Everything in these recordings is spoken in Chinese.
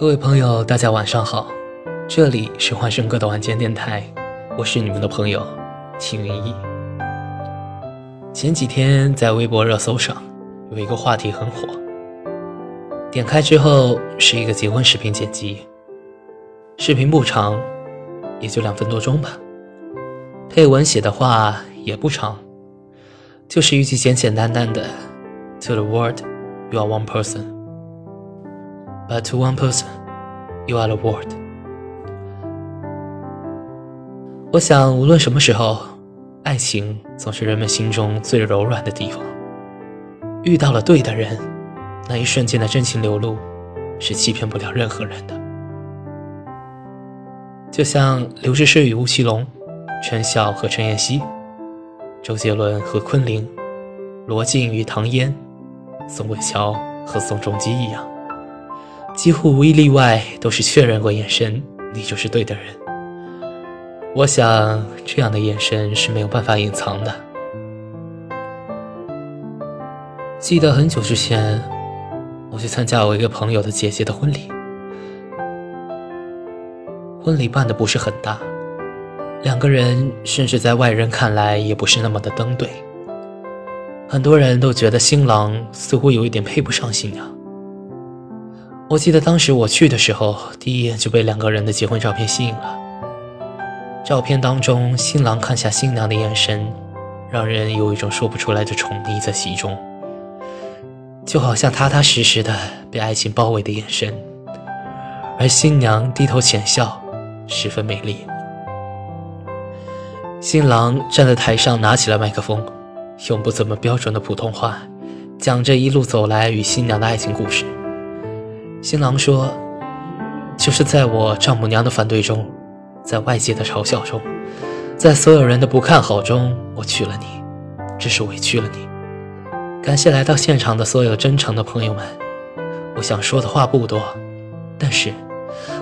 各位朋友，大家晚上好，这里是幻声哥的晚间电台，我是你们的朋友秦云逸。前几天在微博热搜上有一个话题很火，点开之后是一个结婚视频剪辑，视频不长，也就两分多钟吧，配文写的话也不长，就是一句简简单单的 “To the world, you are one person”。But to one person, you are the world。我想，无论什么时候，爱情总是人们心中最柔软的地方。遇到了对的人，那一瞬间的真情流露，是欺骗不了任何人的。就像刘诗诗与吴奇隆，陈晓和陈妍希，周杰伦和昆凌，罗晋与唐嫣，宋慧乔和宋仲基一样。几乎无一例外，都是确认过眼神，你就是对的人。我想，这样的眼神是没有办法隐藏的。记得很久之前，我去参加我一个朋友的姐姐的婚礼，婚礼办的不是很大，两个人甚至在外人看来也不是那么的登对。很多人都觉得新郎似乎有一点配不上新娘。我记得当时我去的时候，第一眼就被两个人的结婚照片吸引了。照片当中，新郎看下新娘的眼神，让人有一种说不出来的宠溺在其中，就好像踏踏实实的被爱情包围的眼神。而新娘低头浅笑，十分美丽。新郎站在台上，拿起了麦克风，用不怎么标准的普通话，讲着一路走来与新娘的爱情故事。新郎说：“就是在我丈母娘的反对中，在外界的嘲笑中，在所有人的不看好中，我娶了你，只是委屈了你。感谢来到现场的所有真诚的朋友们。我想说的话不多，但是，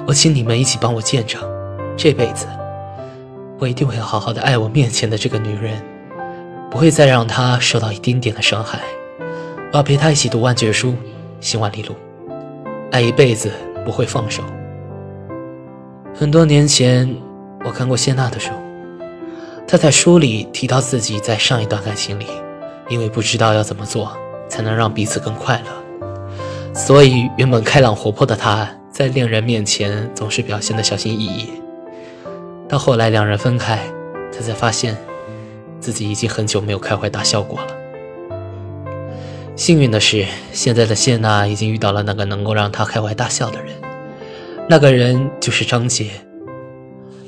我请你们一起帮我见证，这辈子，我一定会好好的爱我面前的这个女人，不会再让她受到一丁点的伤害。我要陪她一起读万卷书，行万里路。”爱一辈子不会放手。很多年前，我看过谢娜的书，她在书里提到自己在上一段感情里，因为不知道要怎么做才能让彼此更快乐，所以原本开朗活泼的她，在恋人面前总是表现得小心翼翼。到后来两人分开，她才发现，自己已经很久没有开怀大笑过了。幸运的是，现在的谢娜已经遇到了那个能够让她开怀大笑的人，那个人就是张杰。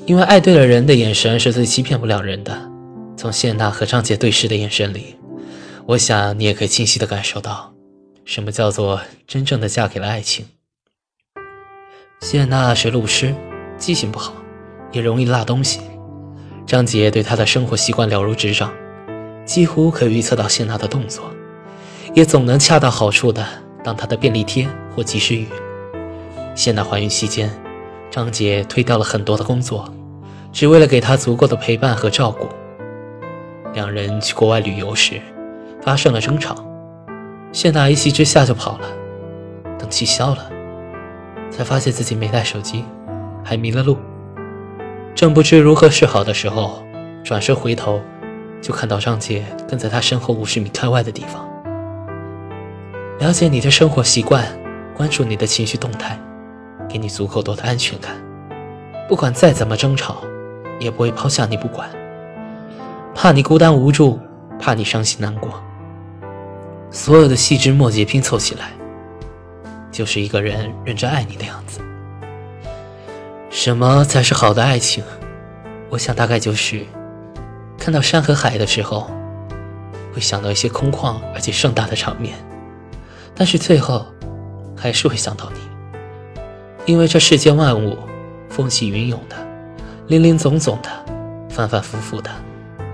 因为爱对了人的眼神是最欺骗不了人的。从谢娜和张杰对视的眼神里，我想你也可以清晰的感受到，什么叫做真正的嫁给了爱情。谢娜是路痴，记性不好，也容易落东西。张杰对她的生活习惯了如指掌，几乎可以预测到谢娜的动作。也总能恰到好处的当他的便利贴或及时雨。谢娜怀孕期间，张杰推掉了很多的工作，只为了给她足够的陪伴和照顾。两人去国外旅游时，发生了争吵，谢娜一气之下就跑了。等气消了，才发现自己没带手机，还迷了路。正不知如何是好的时候，转身回头，就看到张杰跟在他身后五十米开外的地方。了解你的生活习惯，关注你的情绪动态，给你足够多的安全感。不管再怎么争吵，也不会抛下你不管。怕你孤单无助，怕你伤心难过。所有的细枝末节拼凑起来，就是一个人认真爱你的样子。什么才是好的爱情？我想大概就是看到山和海的时候，会想到一些空旷而且盛大的场面。但是最后，还是会想到你，因为这世间万物，风起云涌的，林林总总的，反反复复的，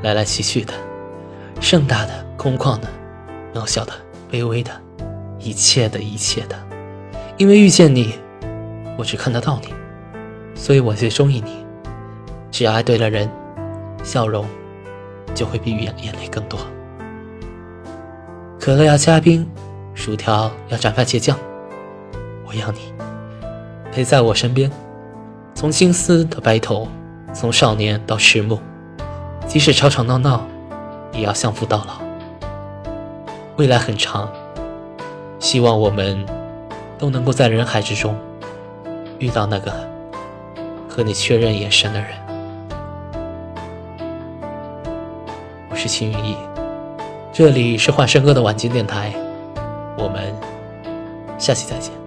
来来去去的，盛大的、空旷的、渺小的、卑微的，一切的一切的，因为遇见你，我只看得到你，所以我最中意你。只要爱对了人，笑容就会比眼眼泪更多。可乐要加冰。薯条要蘸番茄酱，我要你陪在我身边，从青丝到白头，从少年到迟暮，即使吵吵闹闹，也要相扶到老。未来很长，希望我们都能够在人海之中遇到那个和你确认眼神的人。我是秦云逸，这里是幻声哥的晚间电台，我们下期再见。